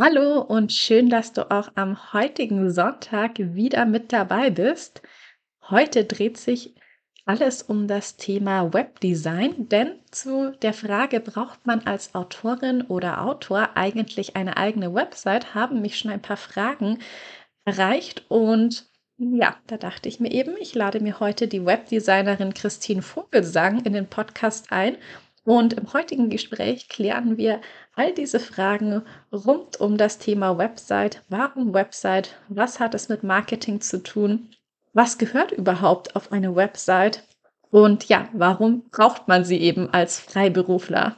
Hallo und schön, dass du auch am heutigen Sonntag wieder mit dabei bist. Heute dreht sich alles um das Thema Webdesign, denn zu der Frage, braucht man als Autorin oder Autor eigentlich eine eigene Website, haben mich schon ein paar Fragen erreicht und ja, da dachte ich mir eben, ich lade mir heute die Webdesignerin Christine Vogelsang in den Podcast ein und im heutigen Gespräch klären wir all diese Fragen rund um das Thema Website. Warum Website? Was hat es mit Marketing zu tun? Was gehört überhaupt auf eine Website? Und ja, warum braucht man sie eben als Freiberufler?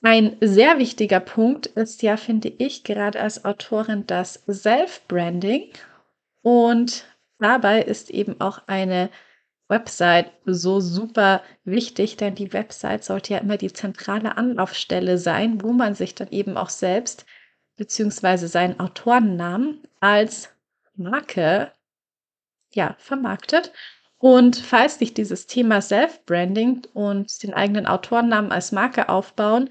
Ein sehr wichtiger Punkt ist ja, finde ich, gerade als Autorin das Self-Branding. Und dabei ist eben auch eine Website so super wichtig, denn die Website sollte ja immer die zentrale Anlaufstelle sein, wo man sich dann eben auch selbst beziehungsweise seinen Autorennamen als Marke ja, vermarktet. Und falls dich dieses Thema Self-Branding und den eigenen Autorennamen als Marke aufbauen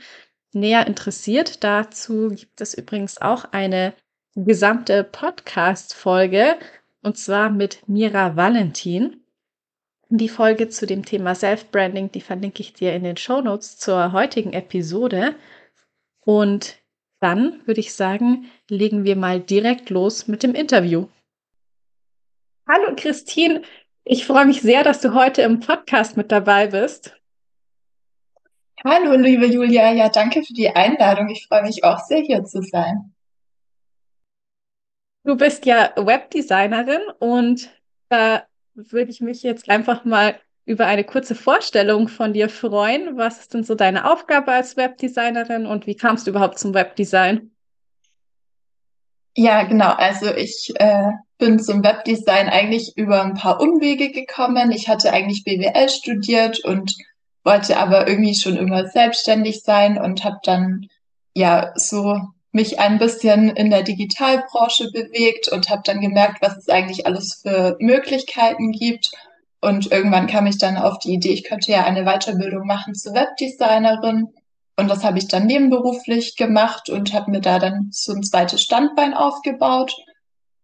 näher interessiert, dazu gibt es übrigens auch eine gesamte Podcast-Folge und zwar mit Mira Valentin. Die Folge zu dem Thema Self-Branding, die verlinke ich dir in den Show Notes zur heutigen Episode. Und dann würde ich sagen, legen wir mal direkt los mit dem Interview. Hallo Christine, ich freue mich sehr, dass du heute im Podcast mit dabei bist. Hallo, liebe Julia. Ja, danke für die Einladung. Ich freue mich auch sehr, hier zu sein. Du bist ja Webdesignerin und da würde ich mich jetzt einfach mal über eine kurze Vorstellung von dir freuen. Was ist denn so deine Aufgabe als Webdesignerin und wie kamst du überhaupt zum Webdesign? Ja, genau. Also ich äh, bin zum Webdesign eigentlich über ein paar Umwege gekommen. Ich hatte eigentlich BWL studiert und wollte aber irgendwie schon immer selbstständig sein und habe dann ja so mich ein bisschen in der Digitalbranche bewegt und habe dann gemerkt, was es eigentlich alles für Möglichkeiten gibt. Und irgendwann kam ich dann auf die Idee, ich könnte ja eine Weiterbildung machen zur Webdesignerin. Und das habe ich dann nebenberuflich gemacht und habe mir da dann so ein zweites Standbein aufgebaut.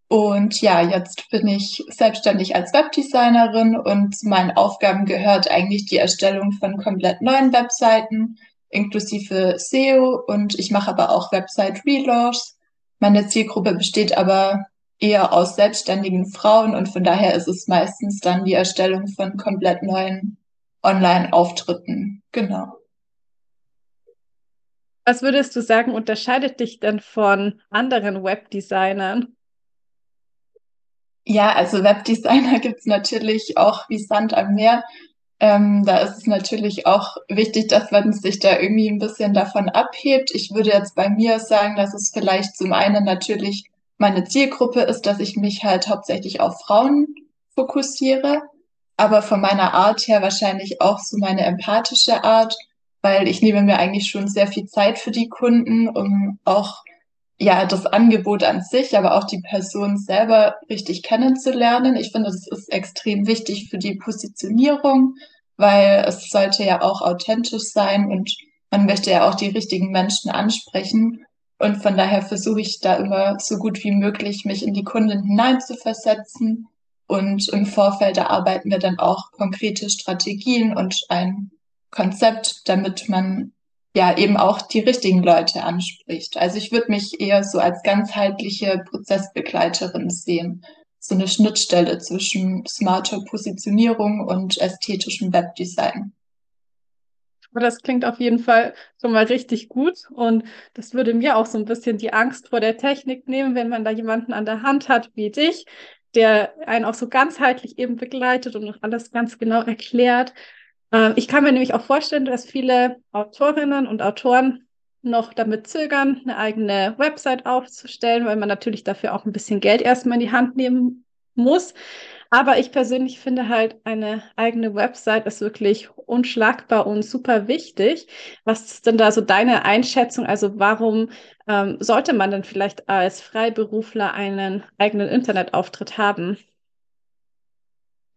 Und ja, jetzt bin ich selbstständig als Webdesignerin und meinen Aufgaben gehört eigentlich die Erstellung von komplett neuen Webseiten, inklusive SEO und ich mache aber auch Website Relaunchs. Meine Zielgruppe besteht aber eher aus selbstständigen Frauen und von daher ist es meistens dann die Erstellung von komplett neuen Online-Auftritten. Genau. Was würdest du sagen, unterscheidet dich denn von anderen Webdesignern? Ja, also Webdesigner gibt's natürlich auch wie Sand am Meer. Ähm, da ist es natürlich auch wichtig, dass man sich da irgendwie ein bisschen davon abhebt. Ich würde jetzt bei mir sagen, dass es vielleicht zum einen natürlich meine Zielgruppe ist, dass ich mich halt hauptsächlich auf Frauen fokussiere, aber von meiner Art her wahrscheinlich auch so meine empathische Art, weil ich nehme mir eigentlich schon sehr viel Zeit für die Kunden, um auch ja, das Angebot an sich, aber auch die Person selber richtig kennenzulernen. Ich finde, das ist extrem wichtig für die Positionierung, weil es sollte ja auch authentisch sein und man möchte ja auch die richtigen Menschen ansprechen. Und von daher versuche ich da immer so gut wie möglich, mich in die Kunden hineinzuversetzen. Und im Vorfeld erarbeiten wir dann auch konkrete Strategien und ein Konzept, damit man ja eben auch die richtigen Leute anspricht. Also ich würde mich eher so als ganzheitliche Prozessbegleiterin sehen. So eine Schnittstelle zwischen smarter Positionierung und ästhetischem Webdesign. Das klingt auf jeden Fall schon mal richtig gut und das würde mir auch so ein bisschen die Angst vor der Technik nehmen, wenn man da jemanden an der Hand hat wie dich, der einen auch so ganzheitlich eben begleitet und alles ganz genau erklärt. Äh, ich kann mir nämlich auch vorstellen, dass viele Autorinnen und Autoren noch damit zögern, eine eigene Website aufzustellen, weil man natürlich dafür auch ein bisschen Geld erstmal in die Hand nehmen muss. Aber ich persönlich finde halt, eine eigene Website ist wirklich unschlagbar und super wichtig. Was ist denn da so deine Einschätzung? Also warum ähm, sollte man denn vielleicht als Freiberufler einen eigenen Internetauftritt haben?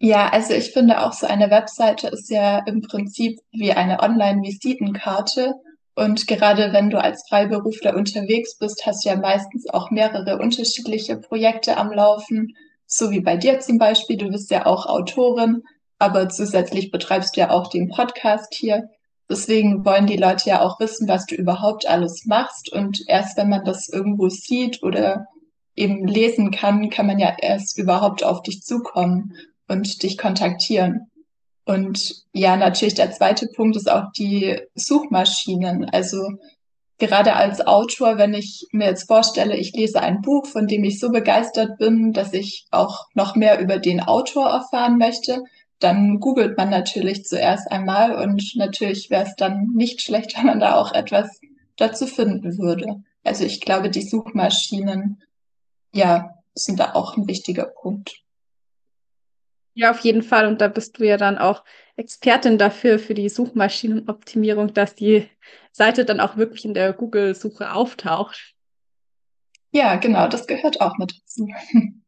Ja, also ich finde auch so eine Webseite ist ja im Prinzip wie eine Online-Visitenkarte. Und gerade wenn du als Freiberufler unterwegs bist, hast du ja meistens auch mehrere unterschiedliche Projekte am Laufen. So wie bei dir zum Beispiel. Du bist ja auch Autorin, aber zusätzlich betreibst du ja auch den Podcast hier. Deswegen wollen die Leute ja auch wissen, was du überhaupt alles machst. Und erst wenn man das irgendwo sieht oder eben lesen kann, kann man ja erst überhaupt auf dich zukommen und dich kontaktieren. Und ja, natürlich der zweite Punkt ist auch die Suchmaschinen. Also gerade als Autor, wenn ich mir jetzt vorstelle, ich lese ein Buch, von dem ich so begeistert bin, dass ich auch noch mehr über den Autor erfahren möchte, dann googelt man natürlich zuerst einmal und natürlich wäre es dann nicht schlecht, wenn man da auch etwas dazu finden würde. Also ich glaube, die Suchmaschinen, ja, sind da auch ein wichtiger Punkt. Ja, auf jeden Fall. Und da bist du ja dann auch Expertin dafür, für die Suchmaschinenoptimierung, dass die Seite dann auch wirklich in der Google-Suche auftaucht. Ja, genau, das gehört auch mit dazu.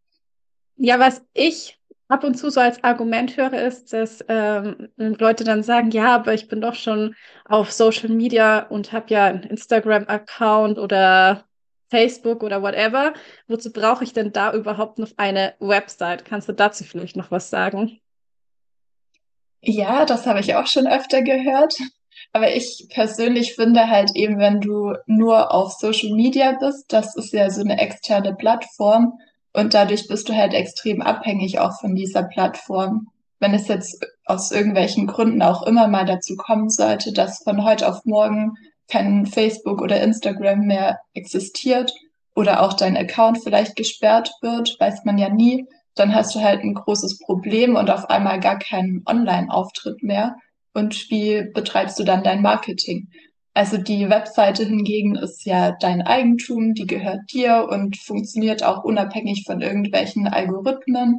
Ja, was ich ab und zu so als Argument höre, ist, dass ähm, Leute dann sagen, ja, aber ich bin doch schon auf Social Media und habe ja einen Instagram-Account oder Facebook oder whatever. Wozu brauche ich denn da überhaupt noch eine Website? Kannst du dazu vielleicht noch was sagen? Ja, das habe ich auch schon öfter gehört. Aber ich persönlich finde halt eben, wenn du nur auf Social Media bist, das ist ja so eine externe Plattform und dadurch bist du halt extrem abhängig auch von dieser Plattform. Wenn es jetzt aus irgendwelchen Gründen auch immer mal dazu kommen sollte, dass von heute auf morgen kein Facebook oder Instagram mehr existiert oder auch dein Account vielleicht gesperrt wird, weiß man ja nie, dann hast du halt ein großes Problem und auf einmal gar keinen Online-Auftritt mehr. Und wie betreibst du dann dein Marketing? Also die Webseite hingegen ist ja dein Eigentum, die gehört dir und funktioniert auch unabhängig von irgendwelchen Algorithmen.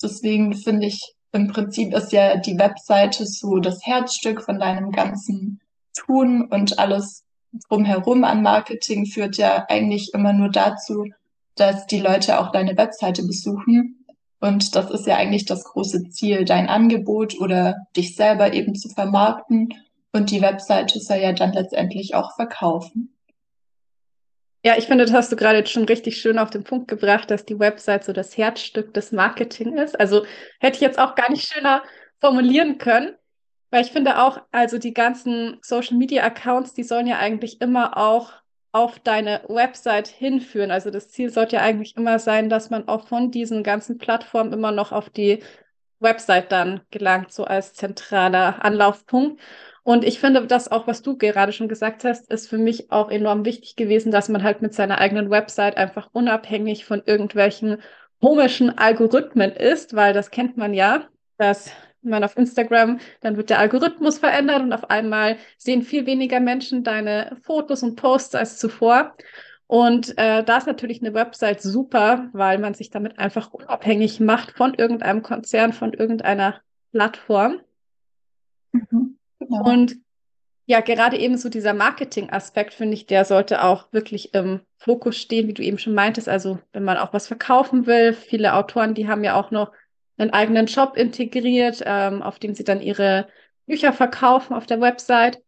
Deswegen finde ich, im Prinzip ist ja die Webseite so das Herzstück von deinem ganzen tun und alles drumherum an Marketing führt ja eigentlich immer nur dazu, dass die Leute auch deine Webseite besuchen. Und das ist ja eigentlich das große Ziel, dein Angebot oder dich selber eben zu vermarkten. Und die Webseite soll ja dann letztendlich auch verkaufen. Ja, ich finde, das hast du gerade jetzt schon richtig schön auf den Punkt gebracht, dass die Website so das Herzstück des Marketing ist. Also hätte ich jetzt auch gar nicht schöner formulieren können. Weil ich finde auch, also die ganzen Social Media Accounts, die sollen ja eigentlich immer auch auf deine Website hinführen. Also das Ziel sollte ja eigentlich immer sein, dass man auch von diesen ganzen Plattformen immer noch auf die Website dann gelangt, so als zentraler Anlaufpunkt. Und ich finde, das auch, was du gerade schon gesagt hast, ist für mich auch enorm wichtig gewesen, dass man halt mit seiner eigenen Website einfach unabhängig von irgendwelchen komischen Algorithmen ist, weil das kennt man ja, dass man auf Instagram, dann wird der Algorithmus verändert und auf einmal sehen viel weniger Menschen deine Fotos und Posts als zuvor. Und äh, da ist natürlich eine Website super, weil man sich damit einfach unabhängig macht von irgendeinem Konzern, von irgendeiner Plattform. Mhm, genau. Und ja, gerade eben so dieser Marketing-Aspekt, finde ich, der sollte auch wirklich im Fokus stehen, wie du eben schon meintest. Also, wenn man auch was verkaufen will, viele Autoren, die haben ja auch noch einen eigenen Shop integriert, ähm, auf dem sie dann ihre Bücher verkaufen auf der Website.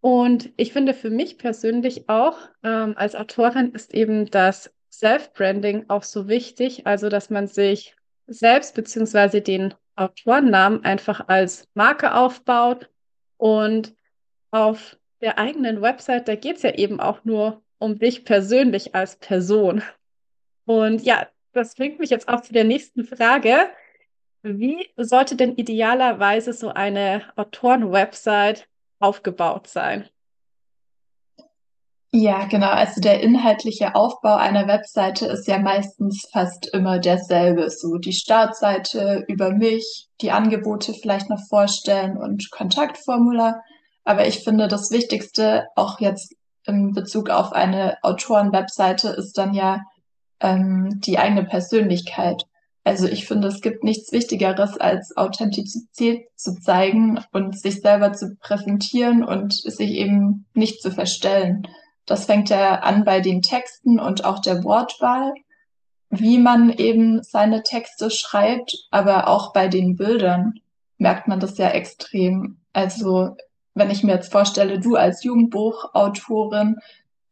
Und ich finde für mich persönlich auch ähm, als Autorin ist eben das Self-Branding auch so wichtig, also dass man sich selbst beziehungsweise den Autorennamen einfach als Marke aufbaut und auf der eigenen Website, da geht es ja eben auch nur um dich persönlich als Person. Und ja, das bringt mich jetzt auch zu der nächsten Frage. Wie sollte denn idealerweise so eine Autoren-Website aufgebaut sein? Ja, genau. Also der inhaltliche Aufbau einer Webseite ist ja meistens fast immer derselbe. So die Startseite über mich, die Angebote vielleicht noch vorstellen und Kontaktformular. Aber ich finde, das Wichtigste auch jetzt in Bezug auf eine Autoren-Webseite ist dann ja ähm, die eigene Persönlichkeit. Also ich finde, es gibt nichts Wichtigeres, als Authentizität zu zeigen und sich selber zu präsentieren und sich eben nicht zu verstellen. Das fängt ja an bei den Texten und auch der Wortwahl, wie man eben seine Texte schreibt, aber auch bei den Bildern merkt man das ja extrem. Also wenn ich mir jetzt vorstelle, du als Jugendbuchautorin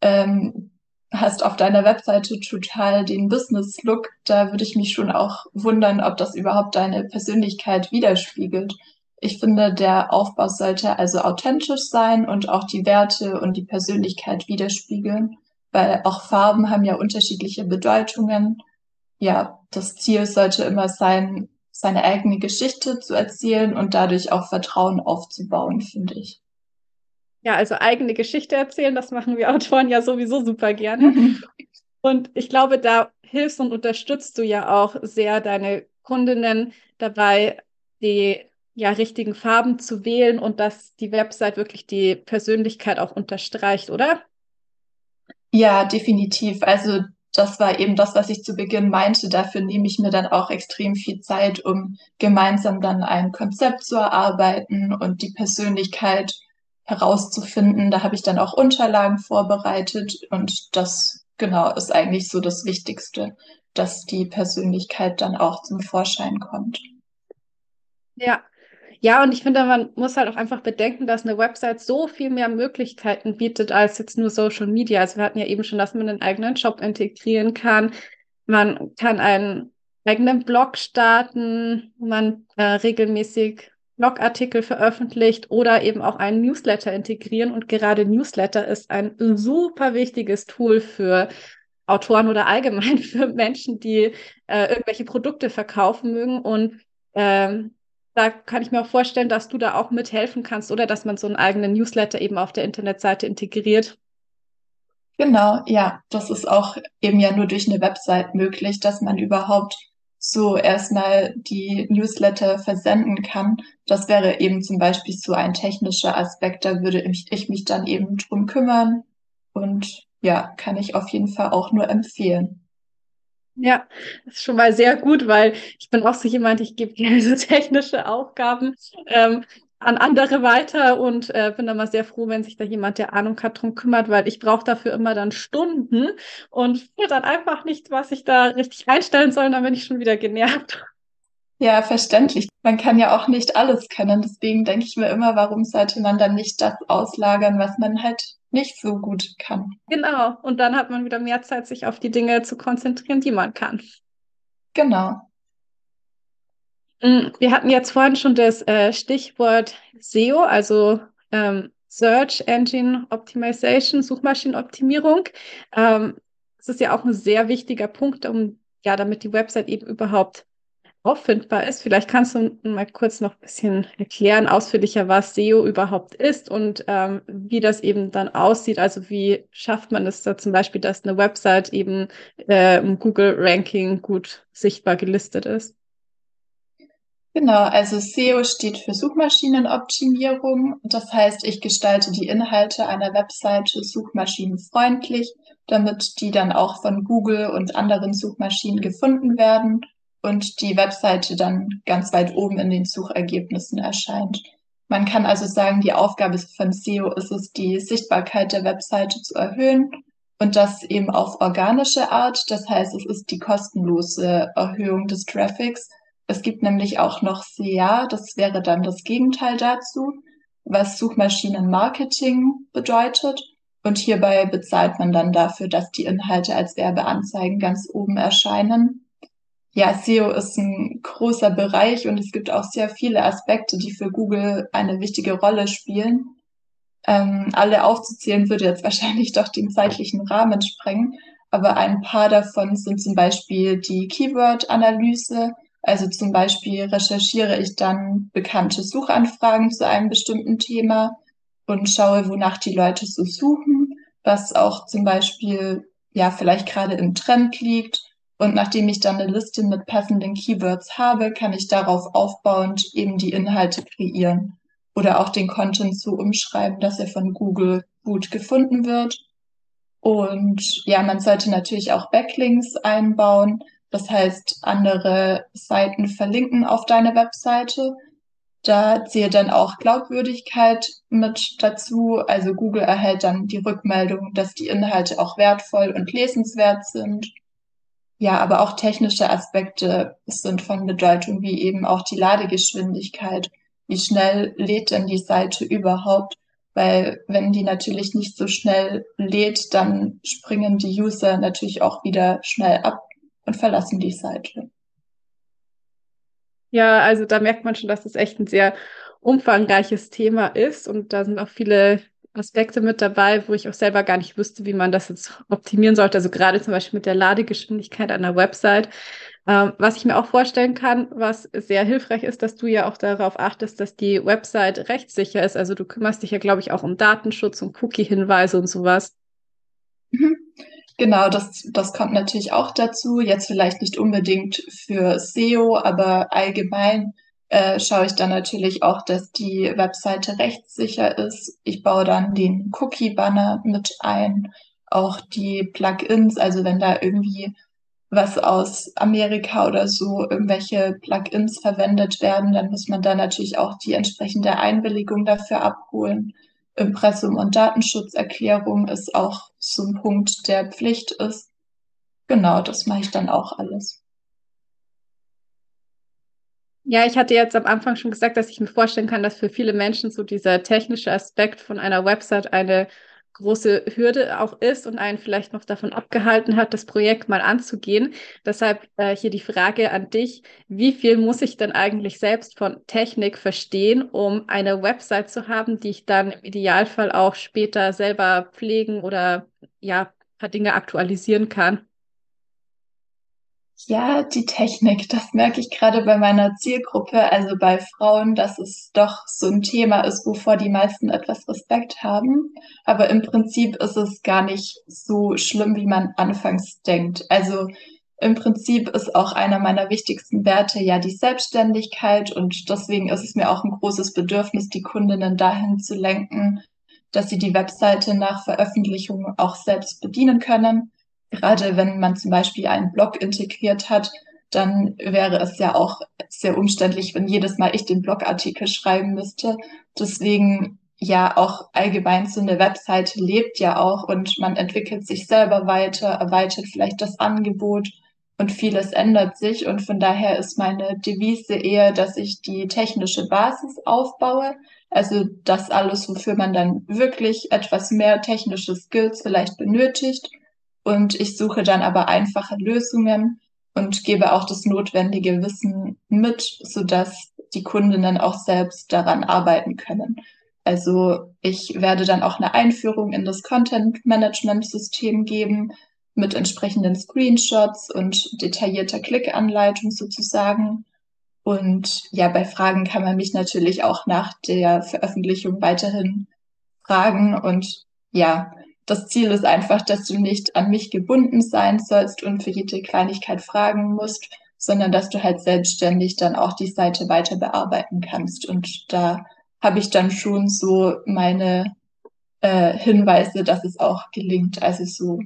ähm, hast auf deiner Webseite total den Business-Look, da würde ich mich schon auch wundern, ob das überhaupt deine Persönlichkeit widerspiegelt. Ich finde, der Aufbau sollte also authentisch sein und auch die Werte und die Persönlichkeit widerspiegeln, weil auch Farben haben ja unterschiedliche Bedeutungen. Ja, das Ziel sollte immer sein, seine eigene Geschichte zu erzählen und dadurch auch Vertrauen aufzubauen, finde ich. Ja, also eigene Geschichte erzählen, das machen wir Autoren ja sowieso super gerne. Und ich glaube, da hilfst und unterstützt du ja auch sehr deine Kundinnen dabei, die ja richtigen Farben zu wählen und dass die Website wirklich die Persönlichkeit auch unterstreicht, oder? Ja, definitiv. Also das war eben das, was ich zu Beginn meinte. Dafür nehme ich mir dann auch extrem viel Zeit, um gemeinsam dann ein Konzept zu erarbeiten und die Persönlichkeit herauszufinden. Da habe ich dann auch Unterlagen vorbereitet und das genau ist eigentlich so das Wichtigste, dass die Persönlichkeit dann auch zum Vorschein kommt. Ja, ja, und ich finde, man muss halt auch einfach bedenken, dass eine Website so viel mehr Möglichkeiten bietet als jetzt nur Social Media. Also wir hatten ja eben schon, dass man einen eigenen Shop integrieren kann. Man kann einen eigenen Blog starten, man äh, regelmäßig Blogartikel veröffentlicht oder eben auch einen Newsletter integrieren. Und gerade Newsletter ist ein super wichtiges Tool für Autoren oder allgemein für Menschen, die äh, irgendwelche Produkte verkaufen mögen. Und ähm, da kann ich mir auch vorstellen, dass du da auch mithelfen kannst oder dass man so einen eigenen Newsletter eben auf der Internetseite integriert. Genau, ja, das ist auch eben ja nur durch eine Website möglich, dass man überhaupt so erstmal die Newsletter versenden kann. Das wäre eben zum Beispiel so ein technischer Aspekt, da würde ich, ich mich dann eben drum kümmern und ja, kann ich auf jeden Fall auch nur empfehlen. Ja, das ist schon mal sehr gut, weil ich bin auch so jemand, ich gebe gerne so technische Aufgaben ähm, an andere weiter und äh, bin dann mal sehr froh, wenn sich da jemand, der Ahnung hat, drum kümmert, weil ich brauche dafür immer dann Stunden und finde dann einfach nicht, was ich da richtig einstellen soll, dann bin ich schon wieder genervt. Ja, verständlich. Man kann ja auch nicht alles können. Deswegen denke ich mir immer, warum sollte man dann nicht das auslagern, was man halt nicht so gut kann. Genau. Und dann hat man wieder mehr Zeit, sich auf die Dinge zu konzentrieren, die man kann. Genau. Mm, wir hatten jetzt vorhin schon das äh, Stichwort SEO, also ähm, Search Engine Optimization, Suchmaschinenoptimierung. Ähm, das ist ja auch ein sehr wichtiger Punkt, um ja, damit die Website eben überhaupt auffindbar ist. Vielleicht kannst du mal kurz noch ein bisschen erklären, ausführlicher, was SEO überhaupt ist und ähm, wie das eben dann aussieht. Also wie schafft man es da zum Beispiel, dass eine Website eben äh, im Google-Ranking gut sichtbar gelistet ist? Genau, also SEO steht für Suchmaschinenoptimierung. Das heißt, ich gestalte die Inhalte einer Webseite suchmaschinenfreundlich, damit die dann auch von Google und anderen Suchmaschinen gefunden werden und die Webseite dann ganz weit oben in den Suchergebnissen erscheint. Man kann also sagen, die Aufgabe von SEO ist es, die Sichtbarkeit der Webseite zu erhöhen und das eben auf organische Art. Das heißt, es ist die kostenlose Erhöhung des Traffics. Es gibt nämlich auch noch SEA, das wäre dann das Gegenteil dazu, was Suchmaschinenmarketing bedeutet. Und hierbei bezahlt man dann dafür, dass die Inhalte als Werbeanzeigen ganz oben erscheinen ja, SEO ist ein großer Bereich und es gibt auch sehr viele Aspekte, die für Google eine wichtige Rolle spielen. Ähm, alle aufzuzählen würde jetzt wahrscheinlich doch den zeitlichen Rahmen sprengen, aber ein paar davon sind zum Beispiel die Keyword-Analyse. Also zum Beispiel recherchiere ich dann bekannte Suchanfragen zu einem bestimmten Thema und schaue, wonach die Leute so suchen was auch zum Beispiel ja vielleicht gerade im Trend liegt. Und nachdem ich dann eine Liste mit passenden Keywords habe, kann ich darauf aufbauend eben die Inhalte kreieren oder auch den Content so umschreiben, dass er von Google gut gefunden wird. Und ja, man sollte natürlich auch Backlinks einbauen. Das heißt, andere Seiten verlinken auf deine Webseite. Da zählt dann auch Glaubwürdigkeit mit dazu. Also Google erhält dann die Rückmeldung, dass die Inhalte auch wertvoll und lesenswert sind. Ja, aber auch technische Aspekte sind von Bedeutung, wie eben auch die Ladegeschwindigkeit. Wie schnell lädt denn die Seite überhaupt? Weil wenn die natürlich nicht so schnell lädt, dann springen die User natürlich auch wieder schnell ab und verlassen die Seite. Ja, also da merkt man schon, dass das echt ein sehr umfangreiches Thema ist und da sind auch viele Aspekte mit dabei, wo ich auch selber gar nicht wüsste, wie man das jetzt optimieren sollte. Also gerade zum Beispiel mit der Ladegeschwindigkeit einer Website. Ähm, was ich mir auch vorstellen kann, was sehr hilfreich ist, dass du ja auch darauf achtest, dass die Website rechtssicher ist. Also du kümmerst dich ja, glaube ich, auch um Datenschutz und Cookie-Hinweise und sowas. Mhm. Genau, das, das kommt natürlich auch dazu. Jetzt vielleicht nicht unbedingt für SEO, aber allgemein äh, schaue ich dann natürlich auch, dass die Webseite rechtssicher ist. Ich baue dann den Cookie-Banner mit ein, auch die Plugins, also wenn da irgendwie was aus Amerika oder so irgendwelche Plugins verwendet werden, dann muss man da natürlich auch die entsprechende Einwilligung dafür abholen. Impressum- und Datenschutzerklärung ist auch so ein Punkt, der Pflicht ist. Genau, das mache ich dann auch alles. Ja, ich hatte jetzt am Anfang schon gesagt, dass ich mir vorstellen kann, dass für viele Menschen so dieser technische Aspekt von einer Website eine große Hürde auch ist und einen vielleicht noch davon abgehalten hat, das Projekt mal anzugehen. Deshalb äh, hier die Frage an dich, wie viel muss ich denn eigentlich selbst von Technik verstehen, um eine Website zu haben, die ich dann im Idealfall auch später selber pflegen oder ja, paar Dinge aktualisieren kann? Ja, die Technik, das merke ich gerade bei meiner Zielgruppe, also bei Frauen, dass es doch so ein Thema ist, wovor die meisten etwas Respekt haben. Aber im Prinzip ist es gar nicht so schlimm, wie man anfangs denkt. Also im Prinzip ist auch einer meiner wichtigsten Werte ja die Selbstständigkeit und deswegen ist es mir auch ein großes Bedürfnis, die Kundinnen dahin zu lenken, dass sie die Webseite nach Veröffentlichung auch selbst bedienen können gerade wenn man zum Beispiel einen Blog integriert hat, dann wäre es ja auch sehr umständlich, wenn jedes Mal ich den Blogartikel schreiben müsste. Deswegen ja auch allgemein so eine Webseite lebt ja auch und man entwickelt sich selber weiter, erweitert vielleicht das Angebot und vieles ändert sich. Und von daher ist meine Devise eher, dass ich die technische Basis aufbaue, also das alles, wofür man dann wirklich etwas mehr technische Skills vielleicht benötigt und ich suche dann aber einfache Lösungen und gebe auch das notwendige Wissen mit, sodass die Kundinnen auch selbst daran arbeiten können. Also ich werde dann auch eine Einführung in das Content-Management-System geben mit entsprechenden Screenshots und detaillierter Klickanleitung sozusagen. Und ja, bei Fragen kann man mich natürlich auch nach der Veröffentlichung weiterhin fragen. Und ja, das Ziel ist einfach, dass du nicht an mich gebunden sein sollst und für jede Kleinigkeit fragen musst, sondern dass du halt selbstständig dann auch die Seite weiter bearbeiten kannst. Und da habe ich dann schon so meine äh, Hinweise, dass es auch gelingt, also so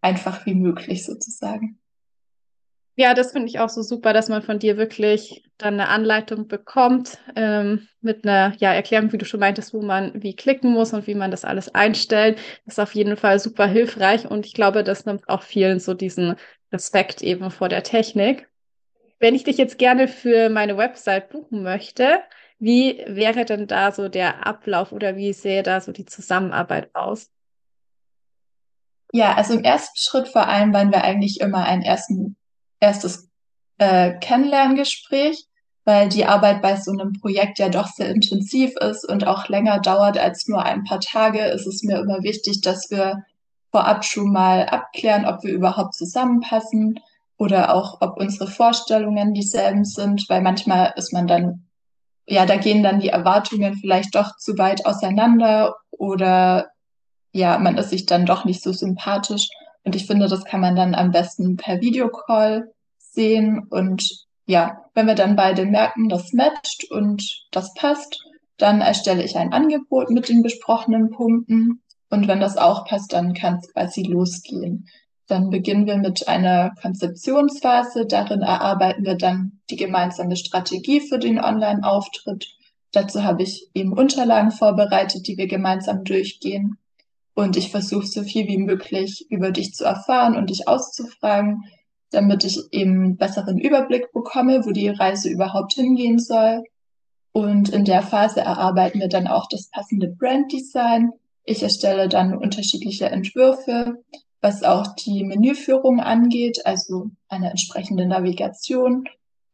einfach wie möglich sozusagen. Ja, das finde ich auch so super, dass man von dir wirklich dann eine Anleitung bekommt ähm, mit einer ja, Erklärung, wie du schon meintest, wo man wie klicken muss und wie man das alles einstellt. Das ist auf jeden Fall super hilfreich und ich glaube, das nimmt auch vielen so diesen Respekt eben vor der Technik. Wenn ich dich jetzt gerne für meine Website buchen möchte, wie wäre denn da so der Ablauf oder wie sähe da so die Zusammenarbeit aus? Ja, also im ersten Schritt vereinbaren wir eigentlich immer einen ersten erstes äh, Kennenlerngespräch, weil die Arbeit bei so einem Projekt ja doch sehr intensiv ist und auch länger dauert als nur ein paar Tage, ist es mir immer wichtig, dass wir vorab schon mal abklären, ob wir überhaupt zusammenpassen oder auch, ob unsere Vorstellungen dieselben sind, weil manchmal ist man dann, ja, da gehen dann die Erwartungen vielleicht doch zu weit auseinander oder ja, man ist sich dann doch nicht so sympathisch. Und ich finde, das kann man dann am besten per Videocall sehen. Und ja, wenn wir dann beide merken, das matcht und das passt, dann erstelle ich ein Angebot mit den besprochenen Punkten. Und wenn das auch passt, dann kann es quasi losgehen. Dann beginnen wir mit einer Konzeptionsphase. Darin erarbeiten wir dann die gemeinsame Strategie für den Online-Auftritt. Dazu habe ich eben Unterlagen vorbereitet, die wir gemeinsam durchgehen. Und ich versuche so viel wie möglich über dich zu erfahren und dich auszufragen, damit ich eben einen besseren Überblick bekomme, wo die Reise überhaupt hingehen soll. Und in der Phase erarbeiten wir dann auch das passende Branddesign. Ich erstelle dann unterschiedliche Entwürfe, was auch die Menüführung angeht, also eine entsprechende Navigation.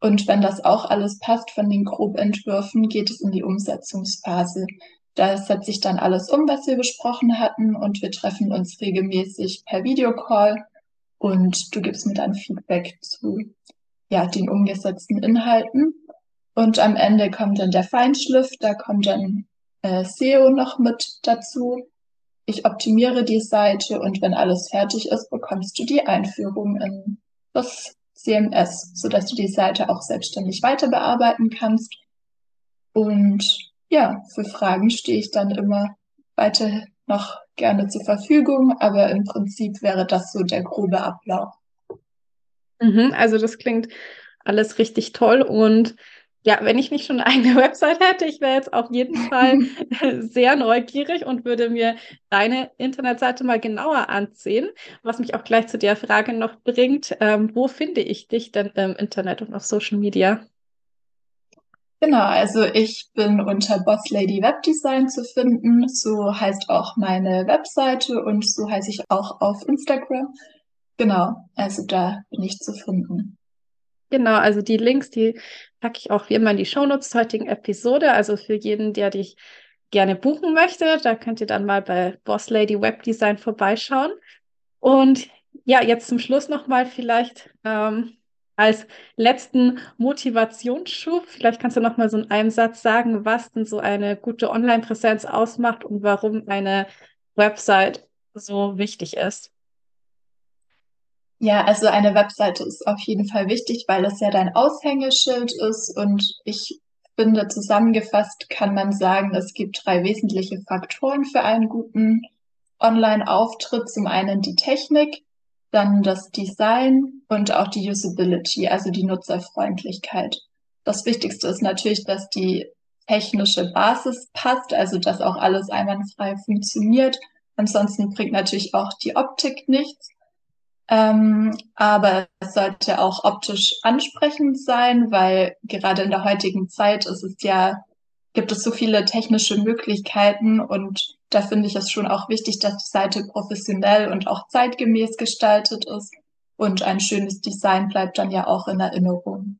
Und wenn das auch alles passt von den Grobentwürfen, geht es in die Umsetzungsphase. Da setze ich dann alles um, was wir besprochen hatten und wir treffen uns regelmäßig per Videocall und du gibst mir dann Feedback zu ja, den umgesetzten Inhalten. Und am Ende kommt dann der Feinschliff, da kommt dann äh, SEO noch mit dazu. Ich optimiere die Seite und wenn alles fertig ist, bekommst du die Einführung in das CMS, sodass du die Seite auch selbstständig weiter bearbeiten kannst. Und ja, für Fragen stehe ich dann immer weiter noch gerne zur Verfügung, aber im Prinzip wäre das so der grobe Ablauf. Mhm, also das klingt alles richtig toll und ja, wenn ich nicht schon eine eigene Website hätte, ich wäre jetzt auf jeden Fall sehr neugierig und würde mir deine Internetseite mal genauer ansehen, was mich auch gleich zu der Frage noch bringt, ähm, wo finde ich dich denn im Internet und auf Social Media? Genau, also ich bin unter Boss Lady Webdesign zu finden. So heißt auch meine Webseite und so heiße ich auch auf Instagram. Genau, also da bin ich zu finden. Genau, also die Links, die packe ich auch wie immer in die Shownotes zur heutigen Episode. Also für jeden, der dich gerne buchen möchte, da könnt ihr dann mal bei Boss Lady Webdesign vorbeischauen. Und ja, jetzt zum Schluss nochmal vielleicht ähm, als letzten Motivationsschub, vielleicht kannst du noch mal so in einem Satz sagen, was denn so eine gute Online-Präsenz ausmacht und warum eine Website so wichtig ist. Ja, also eine Webseite ist auf jeden Fall wichtig, weil es ja dein Aushängeschild ist und ich finde, zusammengefasst kann man sagen, es gibt drei wesentliche Faktoren für einen guten Online-Auftritt. Zum einen die Technik, dann das Design und auch die Usability, also die Nutzerfreundlichkeit. Das Wichtigste ist natürlich, dass die technische Basis passt, also dass auch alles einwandfrei funktioniert. Ansonsten bringt natürlich auch die Optik nichts. Ähm, aber es sollte auch optisch ansprechend sein, weil gerade in der heutigen Zeit ist es ja, gibt es so viele technische Möglichkeiten und da finde ich es schon auch wichtig, dass die Seite professionell und auch zeitgemäß gestaltet ist. Und ein schönes Design bleibt dann ja auch in Erinnerung.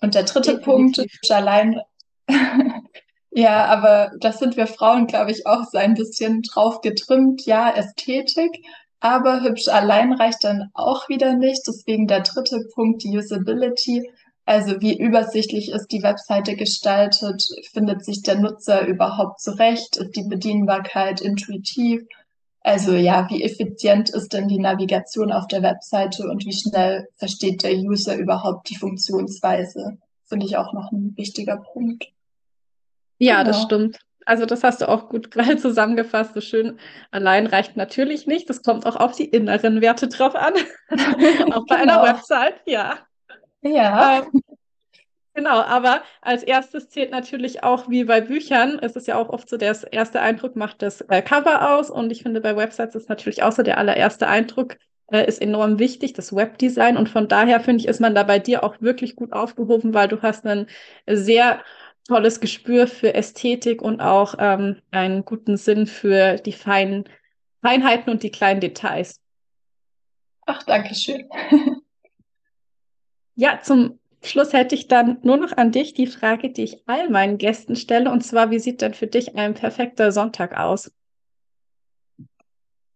Und der dritte Definitiv. Punkt ist allein, ja, aber das sind wir Frauen, glaube ich, auch so ein bisschen drauf getrimmt. Ja, Ästhetik, aber hübsch allein reicht dann auch wieder nicht. Deswegen der dritte Punkt, die Usability. Also wie übersichtlich ist die Webseite gestaltet? Findet sich der Nutzer überhaupt zurecht? Ist die Bedienbarkeit intuitiv? Also ja, wie effizient ist denn die Navigation auf der Webseite und wie schnell versteht der User überhaupt die Funktionsweise? Finde ich auch noch ein wichtiger Punkt. Ja, genau. das stimmt. Also das hast du auch gut gerade zusammengefasst. So schön allein reicht natürlich nicht. Das kommt auch auf die inneren Werte drauf an. auch bei genau. einer Website, ja. Ja. Ähm, genau, aber als erstes zählt natürlich auch wie bei Büchern. Es ist ja auch oft so, der erste Eindruck macht das äh, Cover aus. Und ich finde, bei Websites ist natürlich auch so, der allererste Eindruck äh, ist enorm wichtig, das Webdesign. Und von daher finde ich, ist man da bei dir auch wirklich gut aufgehoben, weil du hast einen sehr tolles Gespür für Ästhetik und auch ähm, einen guten Sinn für die feinen Feinheiten und die kleinen Details. Ach, danke schön. Ja, zum Schluss hätte ich dann nur noch an dich die Frage, die ich all meinen Gästen stelle, und zwar, wie sieht denn für dich ein perfekter Sonntag aus?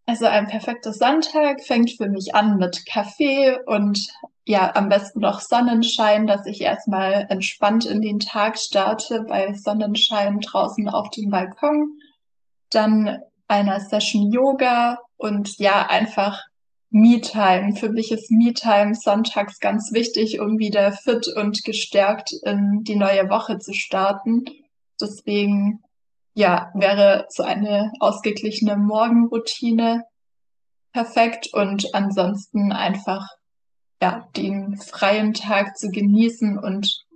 Also ein perfekter Sonntag fängt für mich an mit Kaffee und ja, am besten noch Sonnenschein, dass ich erstmal entspannt in den Tag starte bei Sonnenschein draußen auf dem Balkon. Dann einer Session Yoga und ja, einfach Me-Time. Für mich ist Me-Time sonntags ganz wichtig, um wieder fit und gestärkt in die neue Woche zu starten. Deswegen, ja, wäre so eine ausgeglichene Morgenroutine perfekt und ansonsten einfach, ja, den freien Tag zu genießen und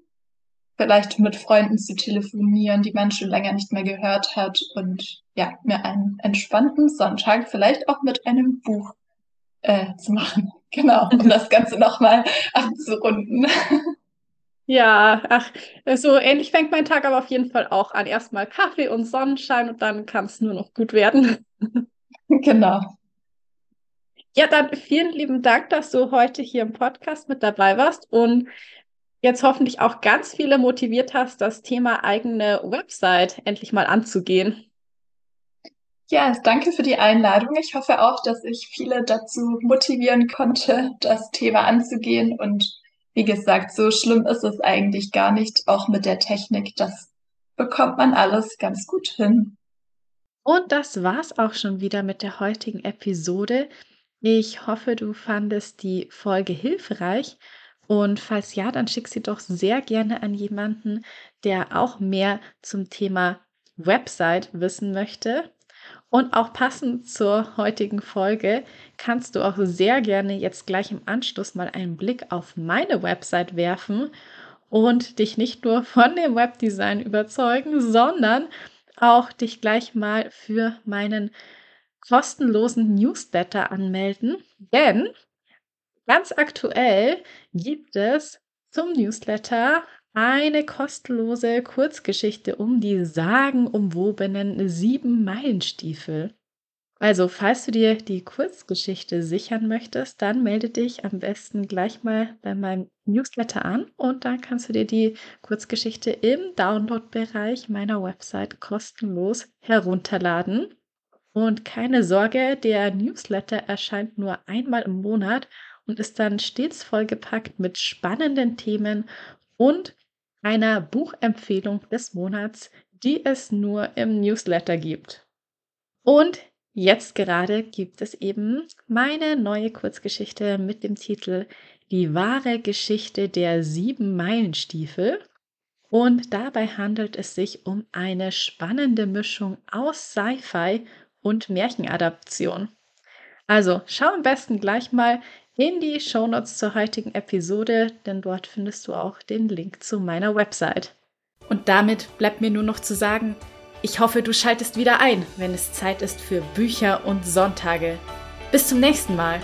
vielleicht mit Freunden zu telefonieren, die man schon länger nicht mehr gehört hat und ja, mir einen entspannten Sonntag vielleicht auch mit einem Buch äh, zu machen. Genau, um das Ganze nochmal abzurunden. Ja, ach, so ähnlich fängt mein Tag aber auf jeden Fall auch an. Erstmal Kaffee und Sonnenschein und dann kann es nur noch gut werden. Genau. Ja, dann vielen lieben Dank, dass du heute hier im Podcast mit dabei warst und jetzt hoffentlich auch ganz viele motiviert hast, das Thema eigene Website endlich mal anzugehen. Ja, danke für die Einladung. Ich hoffe auch, dass ich viele dazu motivieren konnte, das Thema anzugehen. Und wie gesagt, so schlimm ist es eigentlich gar nicht, auch mit der Technik. Das bekommt man alles ganz gut hin. Und das war's auch schon wieder mit der heutigen Episode. Ich hoffe, du fandest die Folge hilfreich. Und falls ja, dann schick sie doch sehr gerne an jemanden, der auch mehr zum Thema Website wissen möchte. Und auch passend zur heutigen Folge kannst du auch sehr gerne jetzt gleich im Anschluss mal einen Blick auf meine Website werfen und dich nicht nur von dem Webdesign überzeugen, sondern auch dich gleich mal für meinen kostenlosen Newsletter anmelden. Denn ganz aktuell gibt es zum Newsletter eine kostenlose Kurzgeschichte um die sagenumwobenen sieben Meilenstiefel. Also, falls du dir die Kurzgeschichte sichern möchtest, dann melde dich am besten gleich mal bei meinem Newsletter an und dann kannst du dir die Kurzgeschichte im Download-Bereich meiner Website kostenlos herunterladen. Und keine Sorge, der Newsletter erscheint nur einmal im Monat und ist dann stets vollgepackt mit spannenden Themen und einer Buchempfehlung des Monats, die es nur im Newsletter gibt. Und jetzt gerade gibt es eben meine neue Kurzgeschichte mit dem Titel Die wahre Geschichte der sieben Meilenstiefel. Und dabei handelt es sich um eine spannende Mischung aus Sci-Fi und Märchenadaption. Also schau am besten gleich mal in die Shownotes zur heutigen Episode, denn dort findest du auch den Link zu meiner Website. Und damit bleibt mir nur noch zu sagen, ich hoffe, du schaltest wieder ein, wenn es Zeit ist für Bücher und Sonntage. Bis zum nächsten Mal.